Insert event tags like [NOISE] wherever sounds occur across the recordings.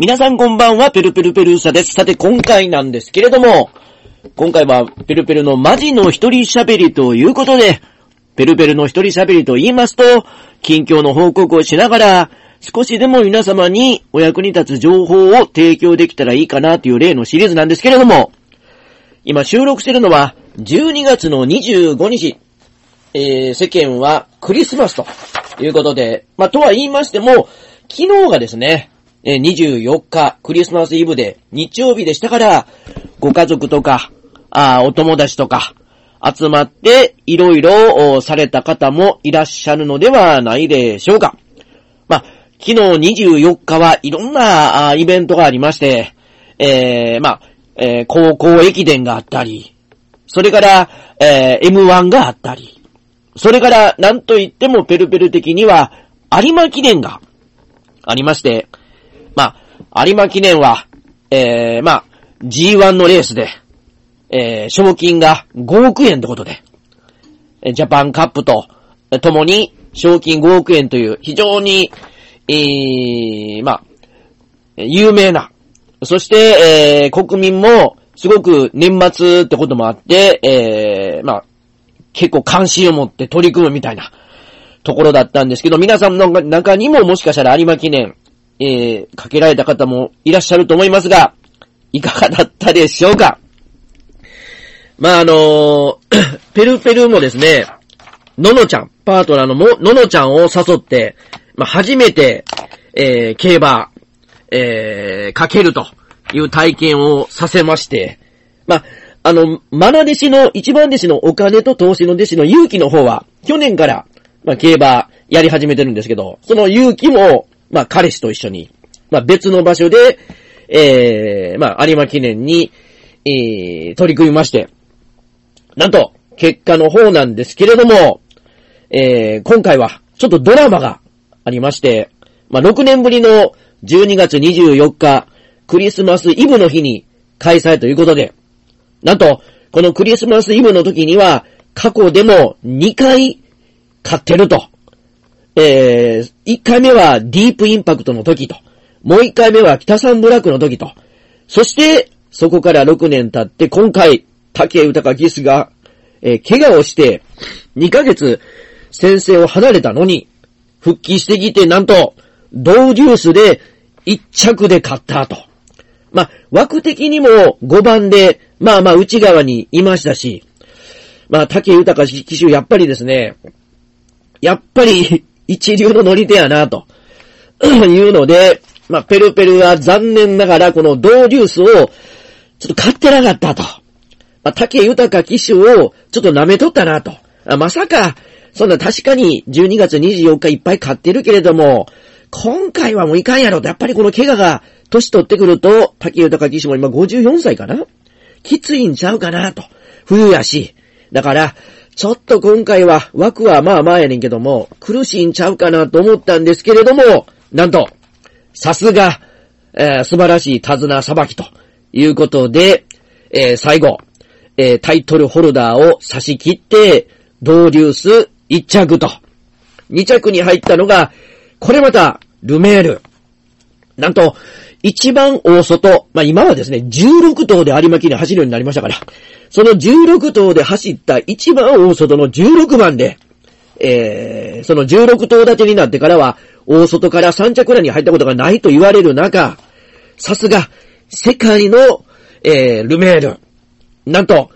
皆さんこんばんは、ペルペルペルーサです。さて、今回なんですけれども、今回は、ペルペルのマジの一人喋りということで、ペルペルの一人喋りと言いますと、近況の報告をしながら、少しでも皆様にお役に立つ情報を提供できたらいいかなという例のシリーズなんですけれども、今収録してるのは、12月の25日、えー、世間はクリスマスということで、まあ、とは言いましても、昨日がですね、え24日、クリスマスイブで日曜日でしたから、ご家族とか、あお友達とか、集まっていろいろされた方もいらっしゃるのではないでしょうか。まあ、昨日24日はいろんなイベントがありまして、えー、まあ、えー、高校駅伝があったり、それから、えー、M1 があったり、それから、なんと言ってもペルペル的には、有馬記念がありまして、まあ、有馬記念は、えー、まあ、G1 のレースで、えー、賞金が5億円ってことで、ジャパンカップと、共に賞金5億円という非常に、えー、まあ、有名な、そして、えー、国民もすごく年末ってこともあって、えー、まあ、結構関心を持って取り組むみたいなところだったんですけど、皆さんの中にももしかしたら有馬記念、えー、かけられた方もいらっしゃると思いますが、いかがだったでしょうか？まあ、あのー、[COUGHS] ペルペルもですね、ののちゃん、パートナーのも、ののちゃんを誘って、まあ、初めて、えー、競馬、えー、かけるという体験をさせまして、まあ、あの、マナ弟子の、一番弟子のお金と投資の弟子の勇気の方は、去年から、まあ、競馬やり始めてるんですけど、その勇気も、まあ、彼氏と一緒に、まあ、別の場所で、えー、まあ、有馬記念に、えー、取り組みまして、なんと、結果の方なんですけれども、えー、今回は、ちょっとドラマがありまして、まあ、6年ぶりの12月24日、クリスマスイブの日に開催ということで、なんと、このクリスマスイブの時には、過去でも2回買ってると。えー、1回目はディープインパクトの時と。もう1回目は北サンブラックの時と。そして、そこから6年経って今回、竹豊ギスが、えー、怪我をして、2ヶ月先生を離れたのに、復帰してきて、なんと、ドーデュースで1着で勝ったと。まあ、枠的にも5番で、まあまあ内側にいましたし、まあ、竹豊騎手、やっぱりですね、やっぱり一流の乗り手やな、と [CLEARS THROAT] いうので、まあ、ペルペルは残念ながらこのドーデュースをちょっと買ってなかったと。まあ、竹豊騎手をちょっと舐めとったなと。あまさか、そんな確かに12月24日いっぱい買ってるけれども、今回はもういかんやろと。やっぱりこの怪我が年取ってくると、竹豊騎手も今54歳かな？きついんちゃうかなと。冬やし。だから、ちょっと今回は枠はまあまあやねんけども、苦しいんちゃうかなと思ったんですけれども、なんと、さすが、えー、素晴らしい手綱さばきということで、えー、最後、えー、タイトルホルダーを差し切って、ドーデュース1着と。2着に入ったのが、これまた、ルメール。なんと、一番大外、まあ、今はですね、16頭で有馬記念走るようになりましたから、その16頭で走った一番大外の16番で、えー、その16頭立てになってからは、大外から3着裏に入ったことがないと言われる中、さすが、世界の、えー、ルメール。なんと、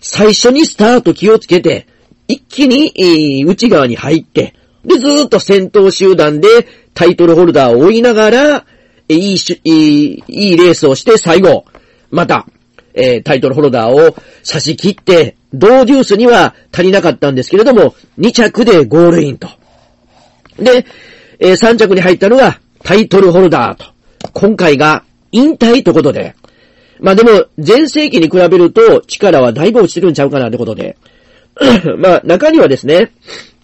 最初にスタート気をつけて、一気に、えー、内側に入って、で、ずーっと先頭集団でタイトルホルダーを追いながら、いいし、いい、いいレースをして最後、また、えー、タイトルホルダーを差し切って、ドーデュースには足りなかったんですけれども、2着でゴールインと。で、えー、3着に入ったのがタイトルホルダーと。今回が引退ということで。まあでも、前世紀に比べると力はだいぶ落ちてるんちゃうかなってことで。[CLEARS THROAT] まあ中にはですね、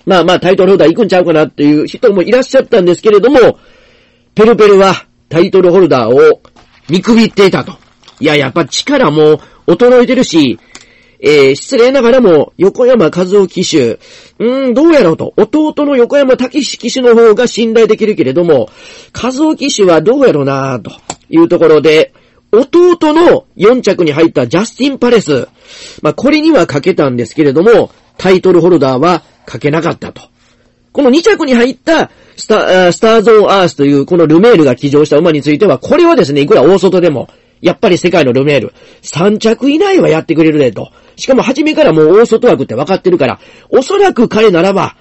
まあまあタイトルホルダー行くんちゃうかなっていう人もいらっしゃったんですけれども、ペルペルはタイトルホルダーを見くびっていたと。いや、やっぱ力も衰えてるし、えー、失礼ながらも、横山和夫騎手、うーん、どうやろうと。弟の横山武史騎手の方が信頼できるけれども、和夫騎手はどうやろうなというところで、弟の4着に入ったジャスティン・パレス。まあ、これにはかけたんですけれども、タイトルホルダーはかけなかったと。この2着に入ったスタスターゾーンアースというこのルメールが騎乗した馬については、これはですね、いくら大外でも、やっぱり世界のルメール、3着以内はやってくれるでと。しかも初めからもう大外枠って分かってるから、おそらく彼ならば、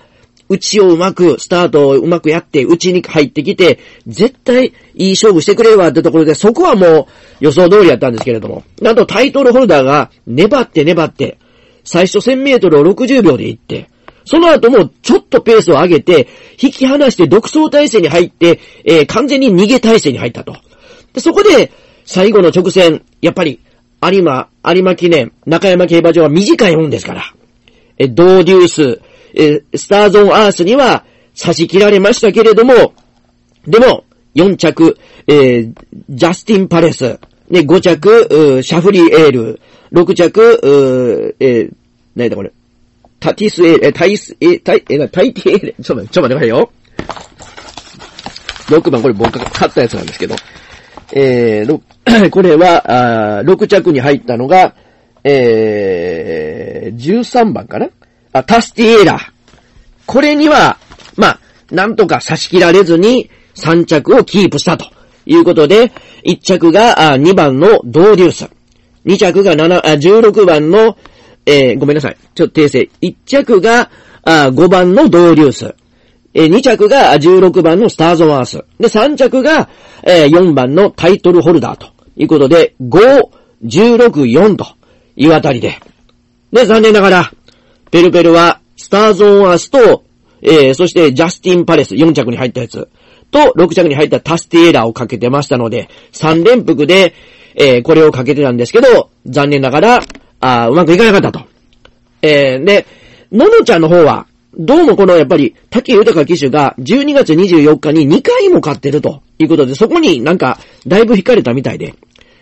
内をうまく、スタートをうまくやって、内に入ってきて、絶対いい勝負してくれるわってところで、そこはもう予想通りやったんですけれども、なんとタイトルホルダーが粘って粘って、最初1000メートルを60秒で行って、その後もちょっとペースを上げて、引き離して独走体制に入って、えー、完全に逃げ体制に入ったと。で、そこで、最後の直線、やっぱり、有馬、有馬記念、中山競馬場は短いもんですから、え、ドーデュース、え、スターゾーンアースには差し切られましたけれども、でも、4着、えー、ジャスティン・パレス、ね、5着、シャフリー・エール、6着、えー、何だこれ、タティス・エール、タイス、え、タイ、え、タイティエール、ちょっと待って、ちょっと待ってくださいよ。6番、これ僕が買ったやつなんですけど、えー、[COUGHS] これは、あ6着に入ったのが、えー、13番かな？あ、タスティエーラ。これには、まあ、なんとか差し切られずに3着をキープしたということで、1着が2番のドーデュース。2着が7、16番の、えー、ごめんなさい。ちょっと訂正。1着があ5番のドーデュース。えー、2着が16番のスターズ・ワース。で、3着が、えー、4番のタイトルホルダーということで、5、16、4というあたりで。で、残念ながら、ペルペルは、スターズ・オン・アースと、えー、そしてジャスティン・パレス4着に入ったやつ、と6着に入ったタスティエラーをかけてましたので、3連複で、えー、これをかけてたんですけど、残念ながら、あうまくいかなかったと。えー、で、ののちゃんの方は、どうもこのやっぱり、竹豊騎手が12月24日に2回も勝ってるということで、そこになんか、だいぶ惹かれたみたいで、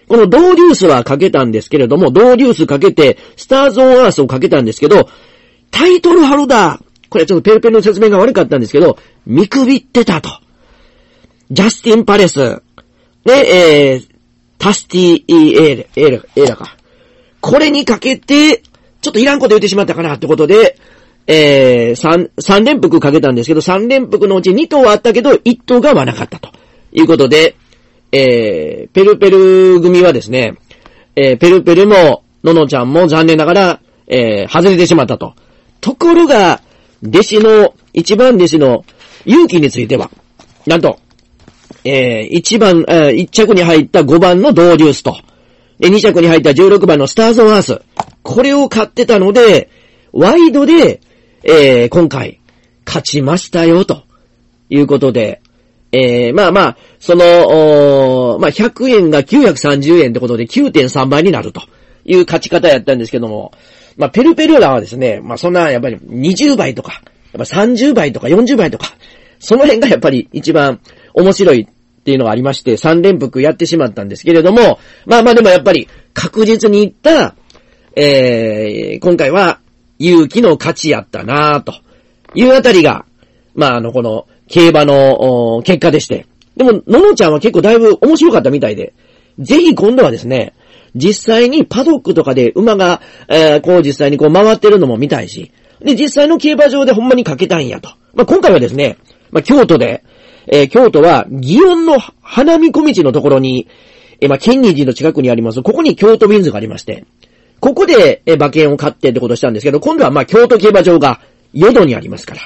このドーデュースはかけたんですけれども、ドーデュースかけて、スターズ・オン・アースをかけたんですけど、タイトルハルダー、これちょっとペルペルの説明が悪かったんですけど、見くびってたと。ジャスティン・パレス、で、えー、タスティ・エーレ、エーレ、エーラか。これにかけて、ちょっといらんこと言ってしまったかなってことで、えー、三、三連複かけたんですけど、三連複のうち二頭はあったけど、一頭がはなかったと。いうことで、えー、ペルペル組はですね、えー、ペルペルも、ののちゃんも残念ながら、えー、外れてしまったと。ところが、弟子の、一番弟子の勇気については、なんと、えー、一番、えー、一着に入った五番のドーデュースと、で、二着に入った16番のスターズ・オン・アース。これを買ってたので、ワイドで、えー、今回、勝ちましたよ、ということで、えー、まあまあ、その、まあ、100円が930円ってことで9.3倍になるという勝ち方やったんですけども、まあ、ペルペルラはですね、まあ、そんな、やっぱり20倍とか、やっぱ30倍とか40倍とか、その辺がやっぱり一番面白いっていうのがありまして、3連複やってしまったんですけれども、まあまあでもやっぱり確実に言った、えー、今回は勇気の勝ちやったなというあたりが、まあ、あの、この、競馬の、結果でして。でも、ののちゃんは結構だいぶ面白かったみたいで、ぜひ今度はですね、実際にパドックとかで馬が、えー、こう実際にこう回ってるのも見たいし、で、実際の競馬場でほんまにかけたいんやと。まあ、今回はですね、まあ、京都で、えー、京都は、祇園の花見小道のところに、えー、まあ、金日寺の近くにあります。ここに京都ビンズがありまして、ここで、え、馬券を買ってってことしたんですけど、今度はま、京都競馬場が、淀にありますから。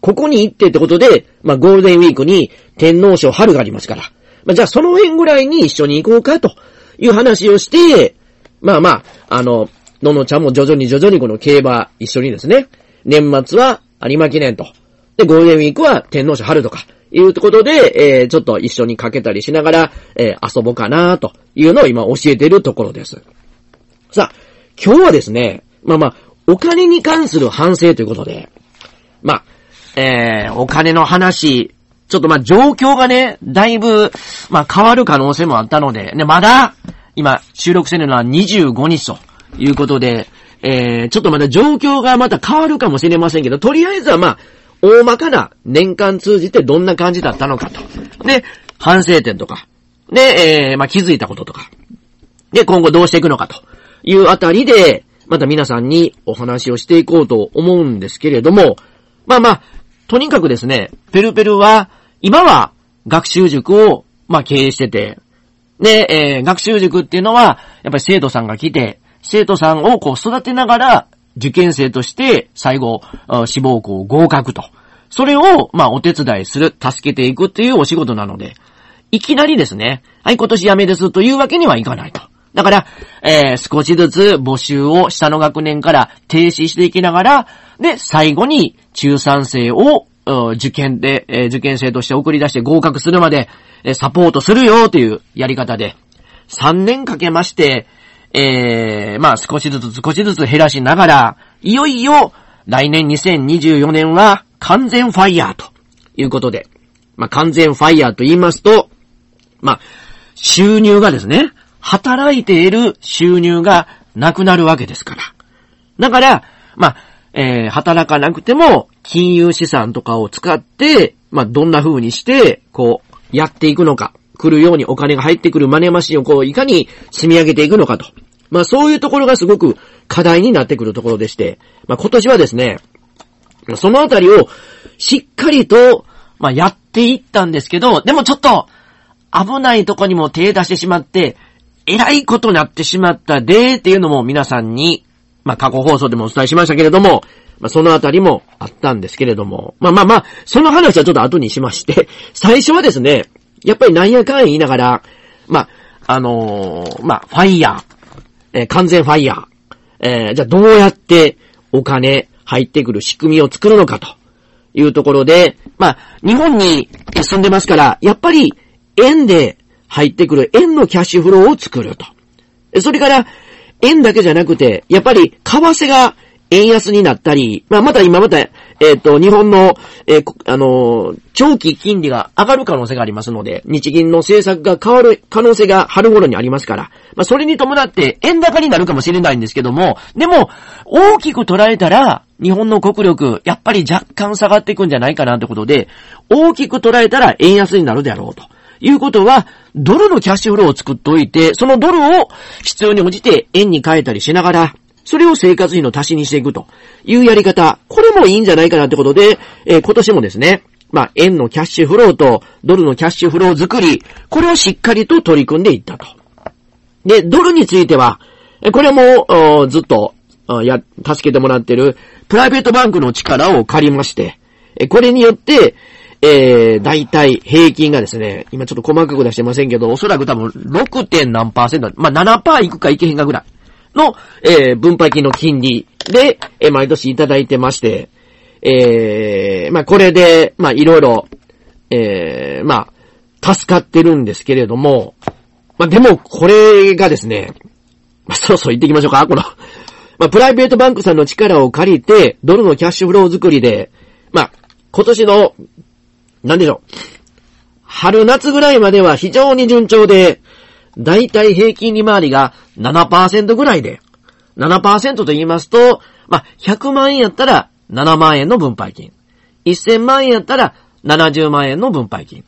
ここに行ってってことで、まあ、ゴールデンウィークに天皇賞春がありますから。まあ、じゃあその辺ぐらいに一緒に行こうかという話をして、まあまあ、あの、ののちゃんも徐々に徐々にこの競馬一緒にですね、年末は有馬記念と。で、ゴールデンウィークは天皇賞春とか、いうことで、えー、ちょっと一緒にかけたりしながら、えー、遊ぼうかなというのを今教えてるところです。さあ、今日はですね、まあまあ、お金に関する反省ということで、まあ、えー、お金の話、ちょっとまあ状況がね、だいぶ、まあ変わる可能性もあったので、ね、まだ、今、収録してるのは25日ということで、えー、ちょっとまだ状況がまた変わるかもしれませんけど、とりあえずはまあ、大まかな年間通じてどんな感じだったのかと。で、反省点とか、で、えー、まあ、気づいたこととか。で、今後どうしていくのかというあたりで、また皆さんにお話をしていこうと思うんですけれども、まあまあ、とにかくですね、ペルペルは、今は学習塾を、まあ経営してて、で、えー、学習塾っていうのは、やっぱり生徒さんが来て、生徒さんをこう育てながら、受験生として最後、志望校合格と。それを、まあ、お手伝いする、助けていくっていうお仕事なので、いきなりですね、はい、今年辞めですというわけにはいかないと。だから、えー、少しずつ募集を下の学年から停止していきながら、で、最後に中3生を受験で、えー、受験生として送り出して合格するまで、えー、サポートするよというやり方で、3年かけまして、えー、まあ少しずつ少しずつ減らしながら、いよいよ来年2024年は完全ファイヤーということで、まあ完全ファイヤーと言いますと、まあ、収入がですね、働いている収入がなくなるわけですから。だから、まあ、えー、働かなくても、金融資産とかを使って、まあ、どんな風にして、こう、やっていくのか、来るようにお金が入ってくるマネーマシンをこう、いかに積み上げていくのかと。まあ、そういうところがすごく課題になってくるところでして、まあ、今年はですね、そのあたりを、しっかりと、まあ、やっていったんですけど、でもちょっと、危ないとこにも手出してしまって、えらいことになってしまったで、っていうのも皆さんに、まあ、過去放送でもお伝えしましたけれども、まあ、そのあたりもあったんですけれども、まあまあまあ、その話はちょっと後にしまして、最初はですね、やっぱりなんやかん言いながら、まあ、あのー、まあ、ファイヤー、えー、完全ファイヤー、えー、じゃあどうやってお金入ってくる仕組みを作るのかというところで、まあ、日本に住んでますから、やっぱり円で入ってくる円のキャッシュフローを作ると。それから、円だけじゃなくて、やっぱり、為替が円安になったり、まあ、また今また、えっ、ー、と、日本の、えー、あのー、長期金利が上がる可能性がありますので、日銀の政策が変わる可能性が春頃にありますから、まあ、それに伴って円高になるかもしれないんですけども、でも、大きく捉えたら、日本の国力、やっぱり若干下がっていくんじゃないかなってことで、大きく捉えたら円安になるであろうと。いうことは、ドルのキャッシュフローを作っておいて、そのドルを必要に応じて円に変えたりしながら、それを生活費の足しにしていくというやり方、これもいいんじゃないかなってことで、えー、今年もですね、まあ、円のキャッシュフローとドルのキャッシュフロー作り、これをしっかりと取り組んでいったと。で、ドルについては、これも、ずっと、や、助けてもらってる、プライベートバンクの力を借りまして、えこれによって、えー、大体平均がですね、今ちょっと細かく出してませんけど、おそらく多分 6. 点何パーセント、まあ、7%いくかいけへんかぐらいの、えー、分配金の金利で、えー、毎年いただいてまして、えー、まあ、これで、まあ、いろいろ、えー、まあ、助かってるんですけれども、まあ、でも、これがですね、まあ、そろそろ行ってきましょうか、このまあ、プライベートバンクさんの力を借りて、ドルのキャッシュフロー作りで、まあ、今年のなんでしょう。春夏ぐらいまでは非常に順調で、だいたい平均利回りが7%ぐらいで、7%と言いますと、まあ、100万円やったら7万円の分配金。1000万円やったら70万円の分配金。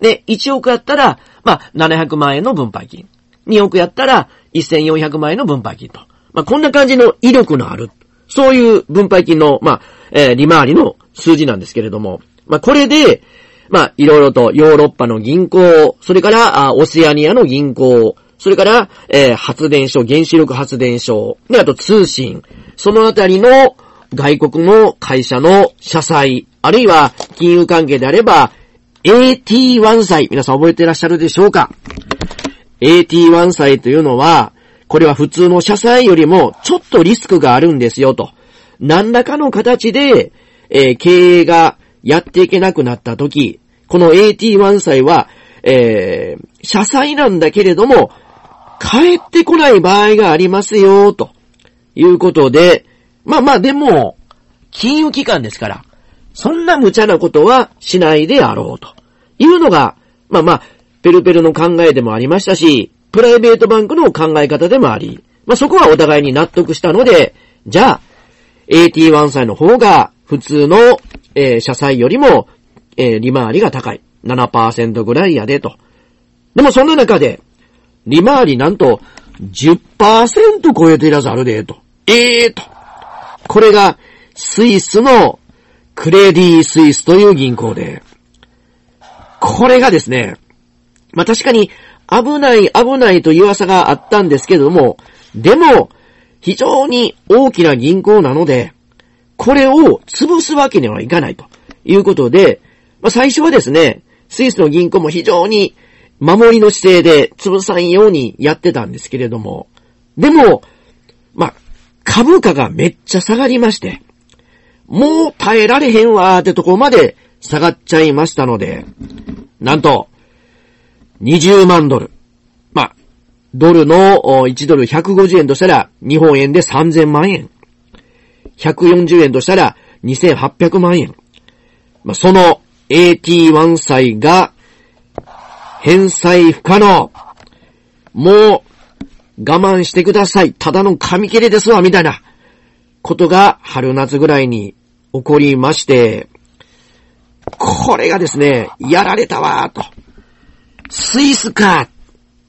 で、1億やったら、まあ、700万円の分配金。2億やったら1400万円の分配金と。まあ、こんな感じの威力のある、そういう分配金の、まあ、えー、利回りの数字なんですけれども、まあ、これで、まあ、いろいろとヨーロッパの銀行、それから、あオセアニアの銀行、それから、えー、発電所、原子力発電所、で、あと通信、そのあたりの外国の会社の社債、あるいは金融関係であれば、AT1 債、皆さん覚えてらっしゃるでしょうか ?AT1 債というのは、これは普通の社債よりもちょっとリスクがあるんですよと。何らかの形で、えー、経営がやっていけなくなった時、この AT1 歳は、えー、社債なんだけれども、帰ってこない場合がありますよ、ということで、まあまあでも、金融機関ですから、そんな無茶なことはしないであろう、というのが、まあまあ、ペルペルの考えでもありましたし、プライベートバンクの考え方でもあり、まあそこはお互いに納得したので、じゃあ、AT1 歳の方が普通のえー、社債よりも、えー、利回りが高い。7%ぐらいやで、とでもそんな中で、利回りなんと10%超えていらずあるで、と。ええー、と。これがスイスのクレディ・スイスという銀行で、これがですね、まあ確かに危ない危ないという噂があったんですけども、でも、非常に大きな銀行なので、これを潰すわけにはいかないということで、まあ最初はですね、スイスの銀行も非常に守りの姿勢で潰さんようにやってたんですけれども、でも、まあ、株価がめっちゃ下がりまして、もう耐えられへんわーってとこまで下がっちゃいましたので、なんと、20万ドル。まあ、ドルの1ドル150円としたら、日本円で3000万円。140円としたら、2800万円。まあ、その AT1 債が、返済不可能。もう、我慢してください。ただの紙切れですわ、みたいな、ことが春夏ぐらいに起こりまして、これがですね、やられたわ、と。スイスか。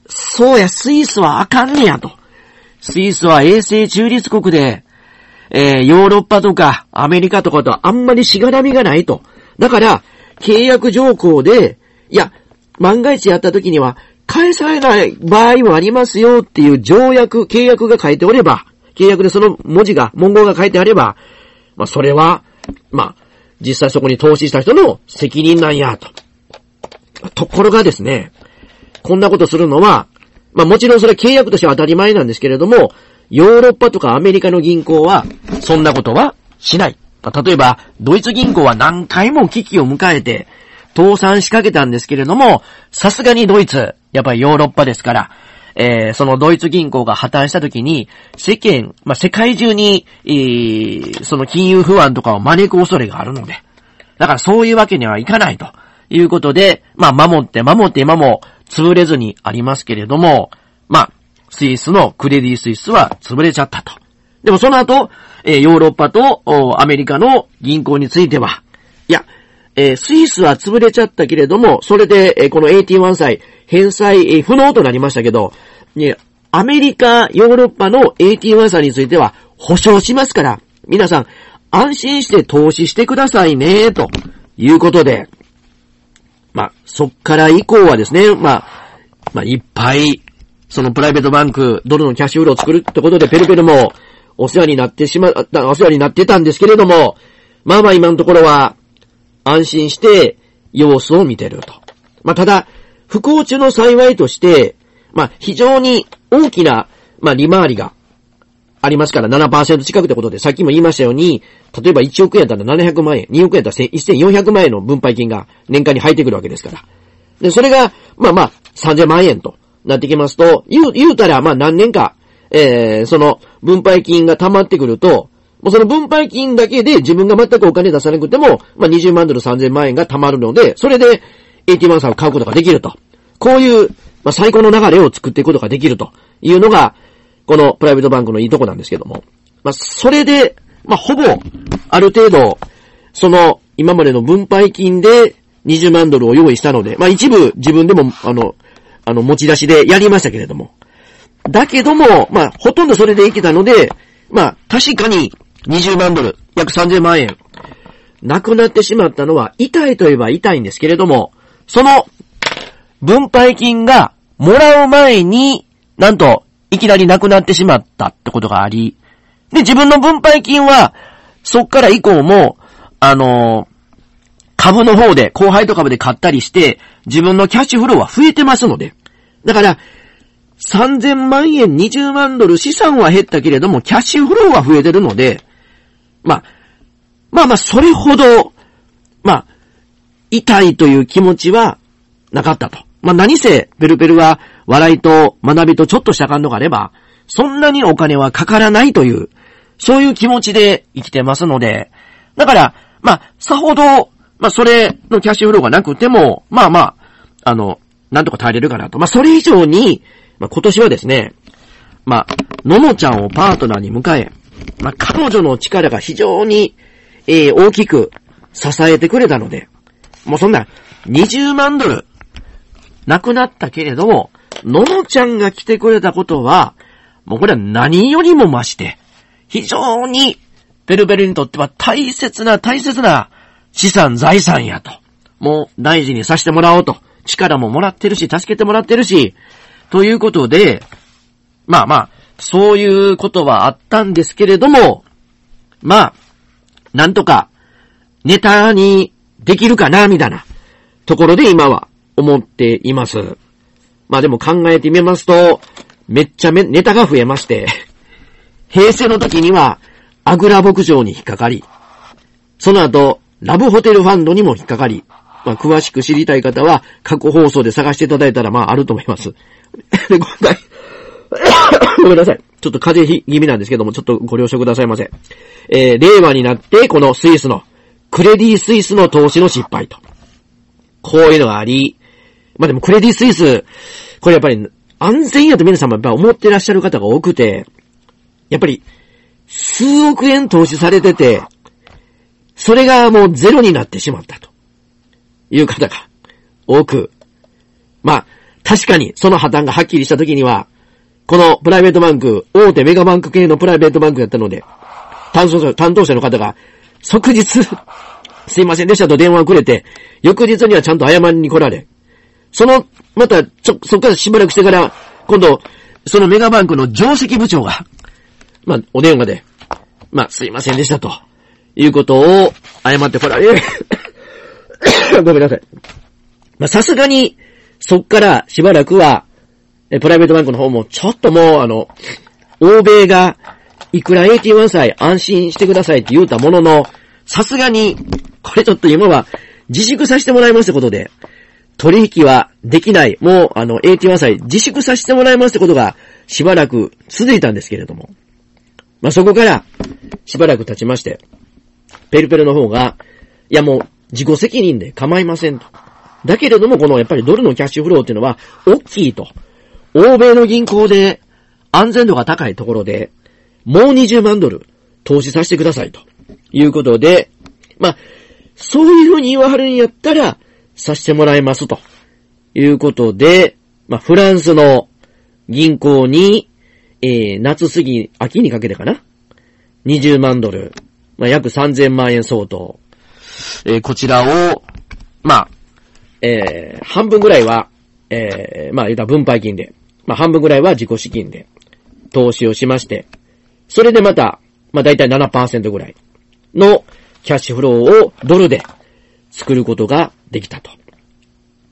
そうや、スイスはあかんねや、と。スイスは衛星中立国で、えー、ヨーロッパとかアメリカとかとあんまりしがらみがないと。だから、契約条項で、いや、万が一やった時には、返されない場合もありますよっていう条約、契約が書いておれば、契約でその文字が、文言が書いてあれば、まあ、それは、まあ、実際そこに投資した人の責任なんや、と。ところがですね、こんなことするのは、まあもちろんそれは契約としては当たり前なんですけれども、ヨーロッパとかアメリカの銀行は、そんなことはしない。まあ、例えば、ドイツ銀行は何回も危機を迎えて、倒産しかけたんですけれども、さすがにドイツ、やっぱりヨーロッパですから、えー、そのドイツ銀行が破綻した時に、世間、まあ、世界中に、えー、その金融不安とかを招く恐れがあるので、だからそういうわけにはいかないということで、まあ、守って守って今も潰れずにありますけれども、まあ、スイスのクレディスイスは潰れちゃったと。でもその後、えー、ヨーロッパとアメリカの銀行については、いや、えー、スイスは潰れちゃったけれども、それで、えー、この81歳、返済、えー、不能となりましたけど、ね、アメリカ、ヨーロッパの81歳については保証しますから、皆さん、安心して投資してくださいね、ということで、まあ、そっから以降はですね、まあ、まあ、いっぱい、そのプライベートバンク、ドルのキャッシュフローを作るってことで、ペルペルもお世話になってしまった、お世話になってたんですけれども、まあまあ今のところは、安心して様子を見てると。まあ、ただ、不幸中の幸いとして、まあ、非常に大きな、まあ、利回りがありますから7%近くってことで、さっきも言いましたように、例えば1億円やったら700万円、2億円やったら1400万円の分配金が年間に入ってくるわけですから。で、それが、まあまあ、3000万円となってきますと、言う、言うたら、まあ何年か、えー、その分配金が溜まってくると、もうその分配金だけで自分が全くお金出さなくても、まあ、20万ドル3000万円が貯まるので、それで AT1 さんを買うことができると。こういう、まあ、最高の流れを作っていくことができるというのが、このプライベートバンクのいいとこなんですけども。まあ、それで、まあ、ほぼ、ある程度、その、今までの分配金で20万ドルを用意したので、まあ、一部自分でも、あの、あの、持ち出しでやりましたけれども。だけども、まあ、ほとんどそれでいけたので、まあ、確かに、20万ドル、約3000万円。なくなってしまったのは痛いといえば痛いんですけれども、その分配金がもらう前に、なんと、いきなりなくなってしまったってことがあり、で、自分の分配金は、そっから以降も、あのー、株の方で、後輩と株で買ったりして、自分のキャッシュフローは増えてますので。だから、3000万円20万ドル資産は減ったけれども、キャッシュフローは増えてるので、まあ、まあまあ、それほど、まあ、痛いという気持ちはなかったと。まあ何せ、ペルペルは笑いと学びとちょっとした感度があれば、そんなにお金はかからないという、そういう気持ちで生きてますので、だから、まあ、さほど、まあそれのキャッシュフローがなくても、まあまあ、あの、なんとか耐えれるかなと。まあそれ以上に、まあ今年はですね、まあ、ののちゃんをパートナーに迎え、まあ、彼女の力が非常に、えー、大きく支えてくれたので、もうそんな、20万ドル、亡くなったけれども、ののちゃんが来てくれたことは、もうこれは何よりも増して、非常にペルペルにとっては大切な大切な資産財産やと。もう大事にさせてもらおうと。力ももらってるし、助けてもらってるし、ということで、まあまあ、そういうことはあったんですけれども、まあ、なんとか、ネタにできるかな、みたいなところで今は思っています。まあでも考えてみますと、めっちゃネタが増えまして、[LAUGHS] 平成の時には、アグラ牧場に引っかかり、その後、ラブホテルファンドにも引っかかり、まあ、詳しく知りたい方は、過去放送で探していただいたら、まあ、あると思います。[LAUGHS] で、今回 [COUGHS] ごめんなさい。ちょっと風邪気味なんですけども、ちょっとご了承くださいませ。えー、令和になって、このスイスの、クレディスイスの投資の失敗と。こういうのがあり、まあでもクレディスイス、これやっぱり安全やと皆さんもやっぱ思ってらっしゃる方が多くて、やっぱり数億円投資されてて、それがもうゼロになってしまったという方が多く、まあ確かにその破綻がはっきりした時には、このプライベートバンク、大手メガバンク系のプライベートバンクやったので、担当者、担当者の方が、即日 [LAUGHS] すいませんでしたと電話をくれて、翌日にはちゃんと謝りに来られ、その、また、ちょ、そっからしばらくしてから、今度、そのメガバンクの上席部長が、まあ、お電話で、まあ、すいませんでしたと、いうことを謝って来られ、[COUGHS] ごめんなさい。まあ、さすがに、そっからしばらくは、え、プライベートバンクの方も、ちょっともう、あの、欧米が、いくら AT1 歳安心してくださいって言うたものの、さすがに、これちょっと今は自粛させてもらいますってことで、取引はできない、もうあの AT1 歳自粛させてもらいますってことがしばらく続いたんですけれども、まあ、そこからしばらく経ちまして、ペルペルの方が、いやもう自己責任で構いませんと。だけれどもこのやっぱりドルのキャッシュフローっていうのは大きいと。欧米の銀行で安全度が高いところで、もう20万ドル投資させてくださいということで、まあ、そういうふうに言わはるんやったら、させてもらいますということで、まあ、フランスの銀行に、えー、夏過ぎ、秋にかけてかな ?20 万ドル、まあ、約3000万円相当、えー、こちらを、まあ、えー、半分ぐらいは、えー、まあ、言ったら分配金で、まあ、半分ぐらいは自己資金で投資をしまして、それでまた、まあ、だいたい7%ぐらいのキャッシュフローをドルで作ることができたと。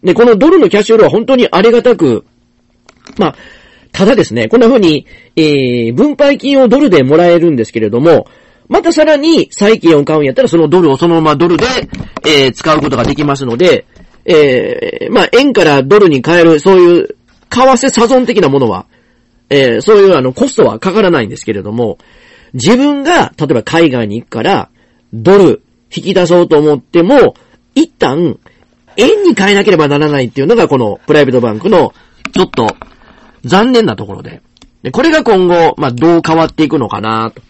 で、このドルのキャッシュフローは本当にありがたく、まあ、ただですね、こんな風に、えー、分配金をドルでもらえるんですけれども、またさらに債券を買うんやったらそのドルをそのままドルで、えー、使うことができますので、えー、まあ、円からドルに変える、そういう、為替差損的なものは、えー、そういうあの、コストはかからないんですけれども、自分が、例えば海外に行くから、ドル引き出そうと思っても、一旦、円に変えなければならないっていうのがこのプライベートバンクのちょっと残念なところで。で、これが今後、まあ、どう変わっていくのかな、と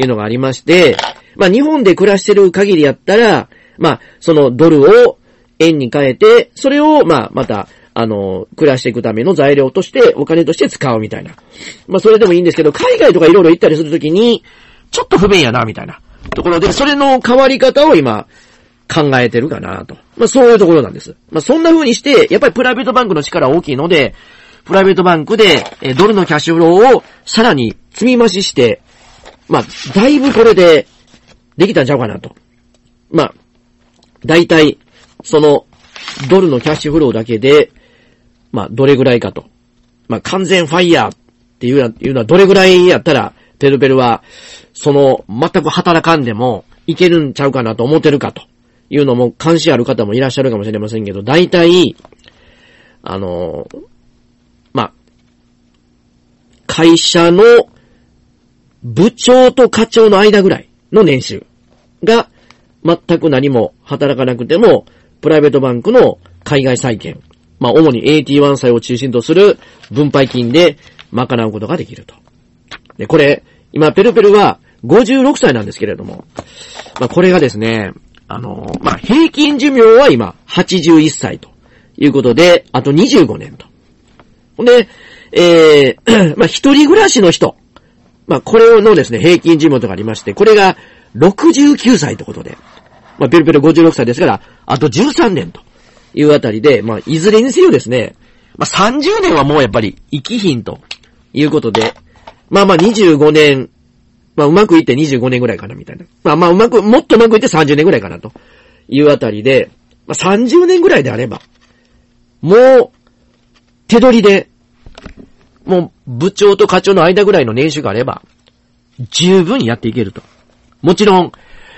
いうのがありまして、まあ、日本で暮らしてる限りやったら、まあ、そのドルを円に変えて、それを、まあ、また、あの、暮らしていくための材料として、お金として使うみたいな。まあ、それでもいいんですけど、海外とかいろいろ行ったりするときに、ちょっと不便やな、みたいな。ところで、それの変わり方を今、考えてるかなと。まあそういうところなんです。まあそんな風にして、やっぱりプライベートバンクの力大きいので、プライベートバンクで、えドルのキャッシュフローをさらに積み増しして、まあ、だいぶこれで、できたんちゃうかなと。まあ、だいたい、その、ドルのキャッシュフローだけで、まあ、どれぐらいかと。まあ、完全ファイヤーっていうのはどれぐらいやったら、ペルペルは、その、全く働かんでも、いけるんちゃうかなと思ってるかと。いうのも関心ある方もいらっしゃるかもしれませんけど、大体、あの、まあ、会社の部長と課長の間ぐらいの年収が全く何も働かなくても、プライベートバンクの海外債券、まあ、主に AT1 債を中心とする分配金で賄うことができると。で、これ、今、ペルペルは56歳なんですけれども、まあ、これがですね、あの、まあ、平均寿命は今、81歳ということで、あと25年と。ほんで、えー、[CLEARS THROAT] まあ、一人暮らしの人。まあ、これのですね、平均寿命とかありまして、これが69歳ということで。まあ、ペルペル56歳ですから、あと13年というあたりで、まあ、いずれにせよですね、まあ、30年はもうやっぱり生きひんということで、まあまあ25年、まあうまくいって25年ぐらいかなみたいな。まあまあうまく、もっとうまくいって30年ぐらいかなというあたりで、まあ30年ぐらいであれば、もう、手取りで、もう部長と課長の間ぐらいの年収があれば、十分やっていけると。もちろん、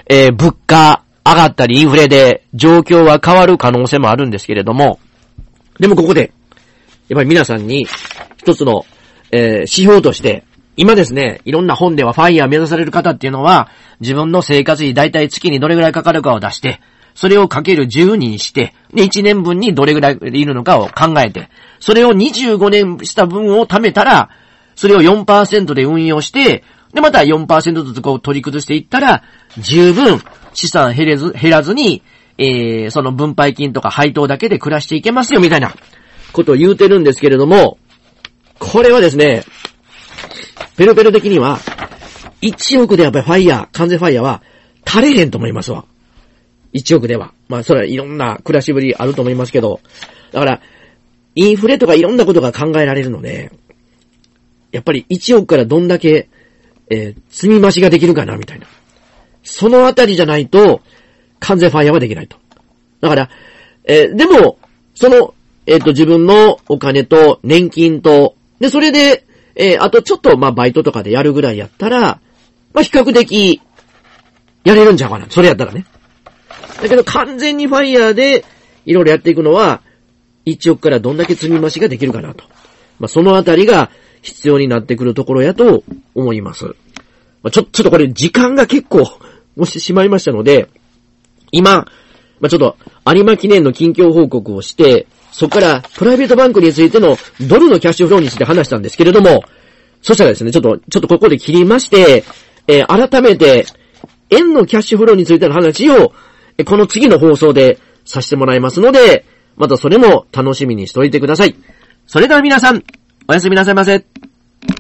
えー、物価上がったりインフレで状況は変わる可能性もあるんですけれども、でもここで、やっぱり皆さんに一つの、えー、指標として、今ですね、いろんな本ではファイヤー目指される方っていうのは、自分の生活費大体月にどれぐらいかかるかを出して、それをかける10にして、で、1年分にどれぐらいいるのかを考えて、それを25年した分を貯めたら、それを4%で運用して、で、また4%ずつこう取り崩していったら、十分資産減れず、減らずに、えー、その分配金とか配当だけで暮らしていけますよ、みたいなことを言うてるんですけれども、これはですね、ペロペロ的には、1億でやっぱりファイヤー、完全ファイヤーは、足れへんと思いますわ。1億では。まあ、それはいろんな暮らしぶりあると思いますけど、だから、インフレとかいろんなことが考えられるので、やっぱり1億からどんだけ、えー、積み増しができるかな、みたいな。そのあたりじゃないと、完全ファイヤーはできないと。だから、えー、でも、その、えっ、ー、と、自分のお金と年金と、で、それで、えー、あとちょっと、まあ、バイトとかでやるぐらいやったら、まあ、比較的、やれるんちゃうかな。それやったらね。だけど、完全にファイヤーで、いろいろやっていくのは、1億からどんだけ積み増しができるかなと。まあ、そのあたりが必要になってくるところやと思います。ま、ちょ、ちょっとこれ時間が結構、[LAUGHS] 押してしまいましたので、今、まあ、ちょっと、有馬記念の近況報告をして、そこからプライベートバンクについてのドルのキャッシュフローについて話したんですけれども、そしたらですね、ちょっと、ちょっとここで切りまして、えー、改めて、円のキャッシュフローについての話を、この次の放送でさせてもらいますので、またそれも楽しみにしておいてください。それでは皆さん、おやすみなさいませ。